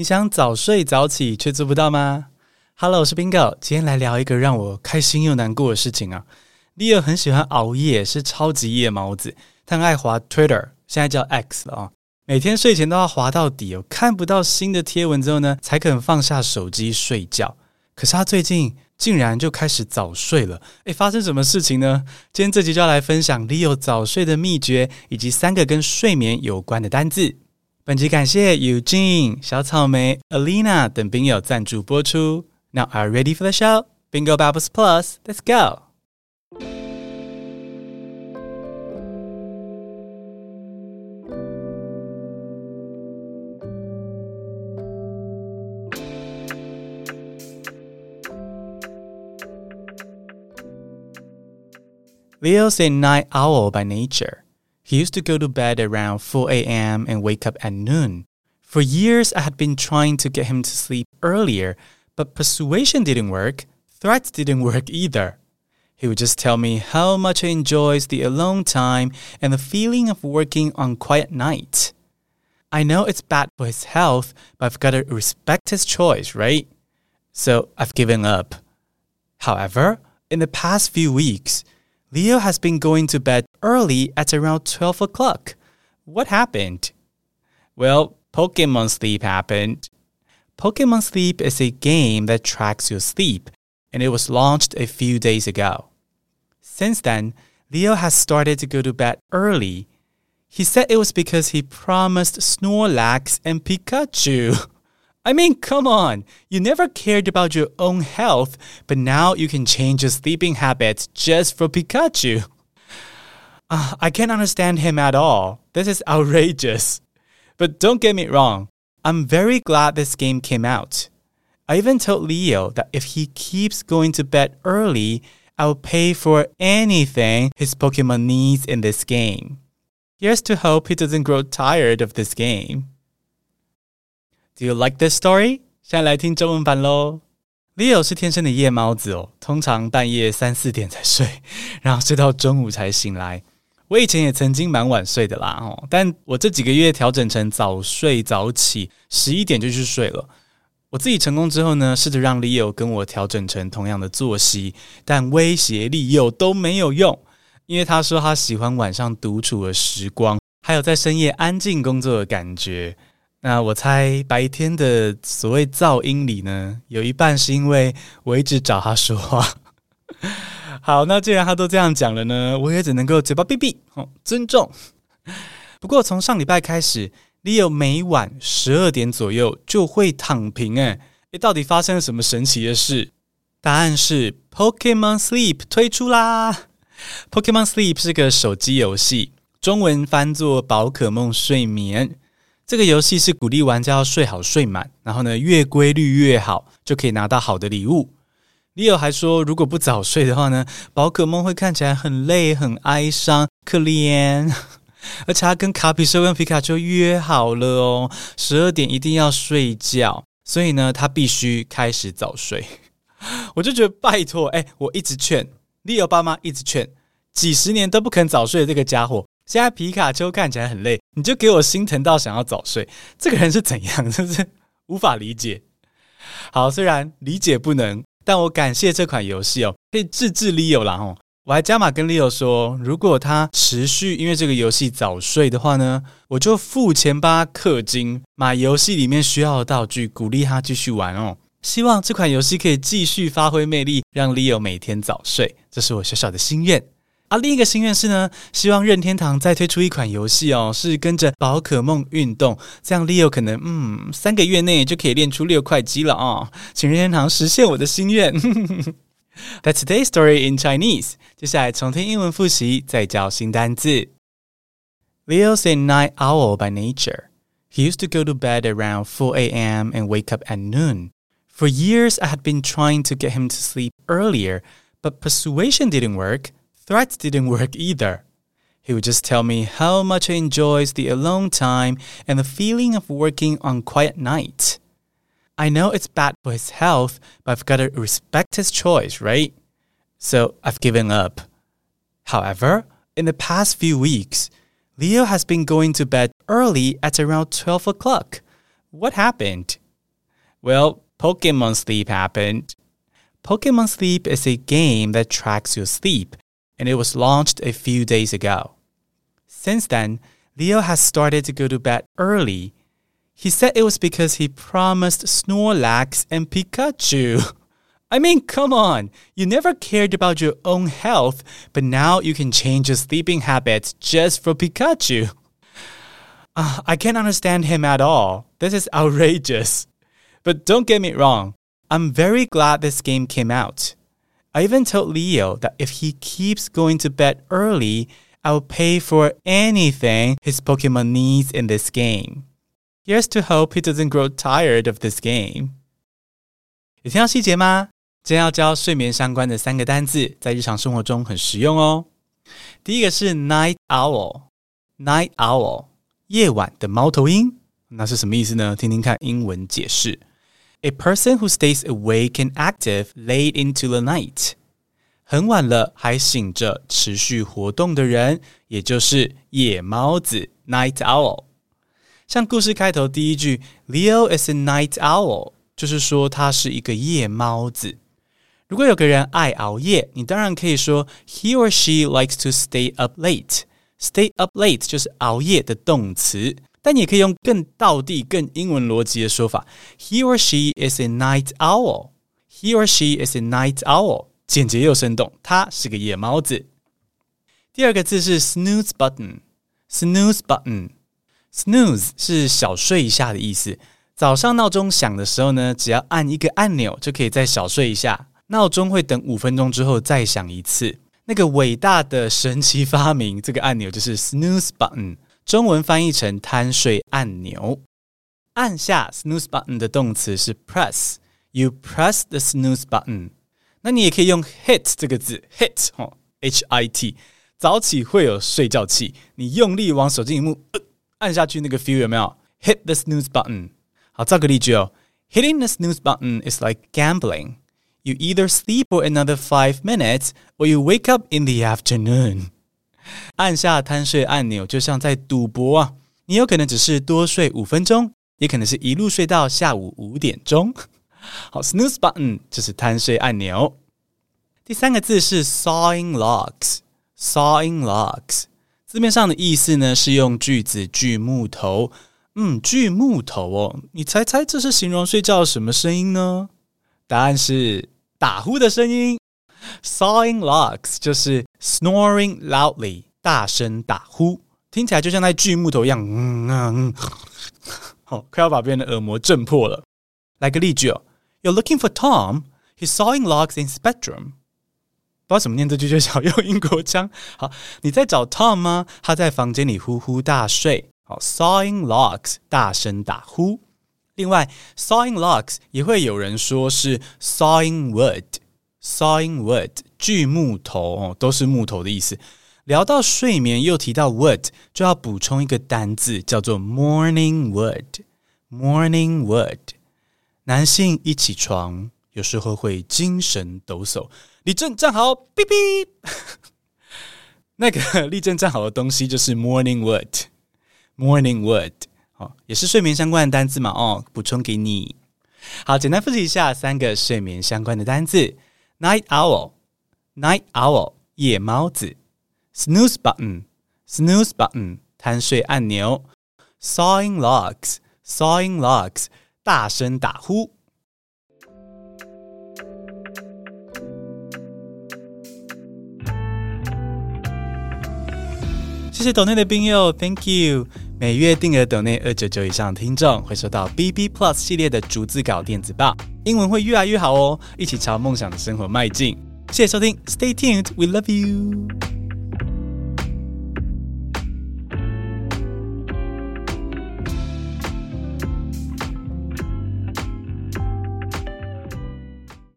你想早睡早起却做不到吗？Hello，我是 Bingo，今天来聊一个让我开心又难过的事情啊。Leo 很喜欢熬夜，是超级夜猫子，他很爱滑 Twitter，现在叫 X 了啊。每天睡前都要滑到底哦，看不到新的贴文之后呢，才肯放下手机睡觉。可是他最近竟然就开始早睡了，诶，发生什么事情呢？今天这集就要来分享 Leo 早睡的秘诀，以及三个跟睡眠有关的单字。本集感谢 Eugene、小草莓、Alina 等宾友赞助播出。Now are you ready for the show? Bingo Bubbles Plus, let's go! Leo's a night owl by nature. He used to go to bed around 4 a.m. and wake up at noon. For years, I had been trying to get him to sleep earlier, but persuasion didn't work. Threats didn't work either. He would just tell me how much he enjoys the alone time and the feeling of working on quiet nights. I know it's bad for his health, but I've got to respect his choice, right? So I've given up. However, in the past few weeks, Leo has been going to bed early at around 12 o'clock. What happened? Well, Pokemon Sleep happened. Pokemon Sleep is a game that tracks your sleep, and it was launched a few days ago. Since then, Leo has started to go to bed early. He said it was because he promised Snorlax and Pikachu. I mean, come on. You never cared about your own health, but now you can change your sleeping habits just for Pikachu. Uh, I can't understand him at all. This is outrageous. But don't get me wrong. I'm very glad this game came out. I even told Leo that if he keeps going to bed early, I'll pay for anything his Pokemon needs in this game. Here's to hope he doesn't grow tired of this game. Do you like this story？现在来听中文版喽。Leo 是天生的夜猫子哦，通常半夜三四点才睡，然后睡到中午才醒来。我以前也曾经蛮晚睡的啦哦，但我这几个月调整成早睡早起，十一点就去睡了。我自己成功之后呢，试着让 Leo 跟我调整成同样的作息，但威胁利诱都没有用，因为他说他喜欢晚上独处的时光，还有在深夜安静工作的感觉。那我猜白天的所谓噪音里呢，有一半是因为我一直找他说话。好，那既然他都这样讲了呢，我也只能够嘴巴闭闭，哦，尊重。不过从上礼拜开始，Leo 每晚十二点左右就会躺平。诶，诶，到底发生了什么神奇的事？答案是 Pokemon Sleep 推出啦。Pokemon Sleep 是个手机游戏，中文翻作宝可梦睡眠。这个游戏是鼓励玩家要睡好睡满，然后呢，越规律越好，就可以拿到好的礼物。Leo 还说，如果不早睡的话呢，宝可梦会看起来很累、很哀伤、可怜。而且他跟卡比兽跟皮卡丘约好了哦，十二点一定要睡觉，所以呢，他必须开始早睡。我就觉得拜托，哎，我一直劝 Leo 爸妈，一直劝，几十年都不肯早睡的这个家伙。现在皮卡丘看起来很累，你就给我心疼到想要早睡，这个人是怎样？真是无法理解。好，虽然理解不能，但我感谢这款游戏哦，可以治治 Leo 啦哦。我还加码跟 Leo 说，如果他持续因为这个游戏早睡的话呢，我就付钱帮他氪金，买游戏里面需要的道具，鼓励他继续玩哦。希望这款游戏可以继续发挥魅力，让 Leo 每天早睡，这是我小小的心愿。啊，另一个心愿是呢，希望任天堂再推出一款游戏哦，是跟着宝可梦运动，这样 Leo 可能嗯三个月内就可以练出六块肌了啊、哦！请任天堂实现我的心愿。That's today's story in Chinese。接下来重听英文复习，再教新单字。Leo's a night owl by nature. He used to go to bed around 4 a.m. and wake up at noon. For years, I had been trying to get him to sleep earlier, but persuasion didn't work. Threats didn't work either. He would just tell me how much he enjoys the alone time and the feeling of working on quiet nights. I know it's bad for his health, but I've got to respect his choice, right? So I've given up. However, in the past few weeks, Leo has been going to bed early at around 12 o'clock. What happened? Well, Pokemon Sleep happened. Pokemon Sleep is a game that tracks your sleep, and it was launched a few days ago. Since then, Leo has started to go to bed early. He said it was because he promised Snorlax and Pikachu. I mean, come on. You never cared about your own health, but now you can change your sleeping habits just for Pikachu. Uh, I can't understand him at all. This is outrageous. But don't get me wrong, I'm very glad this game came out. I even told Leo that if he keeps going to bed early, I'll pay for anything his Pokemon needs in this game. Here's to hope he doesn't grow tired of this game. 有听到细节吗？今天要教睡眠相关的三个单字，在日常生活中很实用哦。第一个是 night owl，night owl，夜晚的猫头鹰。那是什么意思呢？听听看英文解释。 A person who stays awake and active late into the night，很晚了还醒着持续活动的人，也就是夜猫子 （night owl）。像故事开头第一句，Leo is a night owl，就是说他是一个夜猫子。如果有个人爱熬夜，你当然可以说 he or she likes to stay up late。Stay up late 就是熬夜的动词。 但你也可以用更道地、更英文逻辑的说法：He or she is a night owl. He or she is a night owl，简洁又生动。他是个夜猫子。第二个字是 snooze button。snooze button，snooze 是小睡一下的意思。早上闹钟响的时候呢，只要按一个按钮就可以再小睡一下。闹钟会等五分钟之后再响一次。那个伟大的神奇发明，这个按钮就是 snooze button。中文翻译成贪睡按钮，按下 snooze button 的动词是 press。You press the snooze button。那你也可以用 hit 这个字，hit 哦，H I T。早起会有睡觉气，你用力往手机萤幕、呃、按下去，那个 feel 有没有？Hit the snooze button。好，造个例句哦。Hitting the snooze button is like gambling. You either sleep for another five minutes, or you wake up in the afternoon. 按下贪睡按钮，就像在赌博啊！你有可能只是多睡五分钟，也可能是一路睡到下午五点钟。好，snooze button 就是贪睡按钮。第三个字是 sawing logs，sawing logs 字面上的意思呢是用锯子锯木头。嗯，锯木头哦，你猜猜这是形容睡觉什么声音呢？答案是打呼的声音。Sawing logs 就是 snoring loudly，大声打呼，听起来就像在锯木头一样。嗯嗯，好，快要把别人的耳膜震破了。来个例句哦，You're looking for Tom. He's sawing logs in his bedroom. 不知道怎么念这句，就想用英国腔。好，你在找 Tom 吗？他在房间里呼呼大睡。好，sawing logs，大声打呼。另外，sawing logs 也会有人说是 sawing wood。 Sawing wood，锯木头哦，都是木头的意思。聊到睡眠，又提到 wood，就要补充一个单字，叫做 morning wood。Morning wood，男性一起床，有时候会精神抖擞。立正站好，哔哔。那个立正站好的东西就是 morning wood。Morning wood，哦，也是睡眠相关的单字嘛，哦，补充给你。好，简单复习一下三个睡眠相关的单字。Night owl, night owl，夜猫子。Snooze button, snooze button，贪睡按钮。Sawing logs, sawing logs，大声打呼。谢谢抖内的冰友，Thank you。每月定额抖内二九九以上的听众会收到 BB Plus 系列的逐字稿电子报。英文会越来越好哦！一起朝梦想的生活迈进。谢谢收听，Stay tuned，We love you。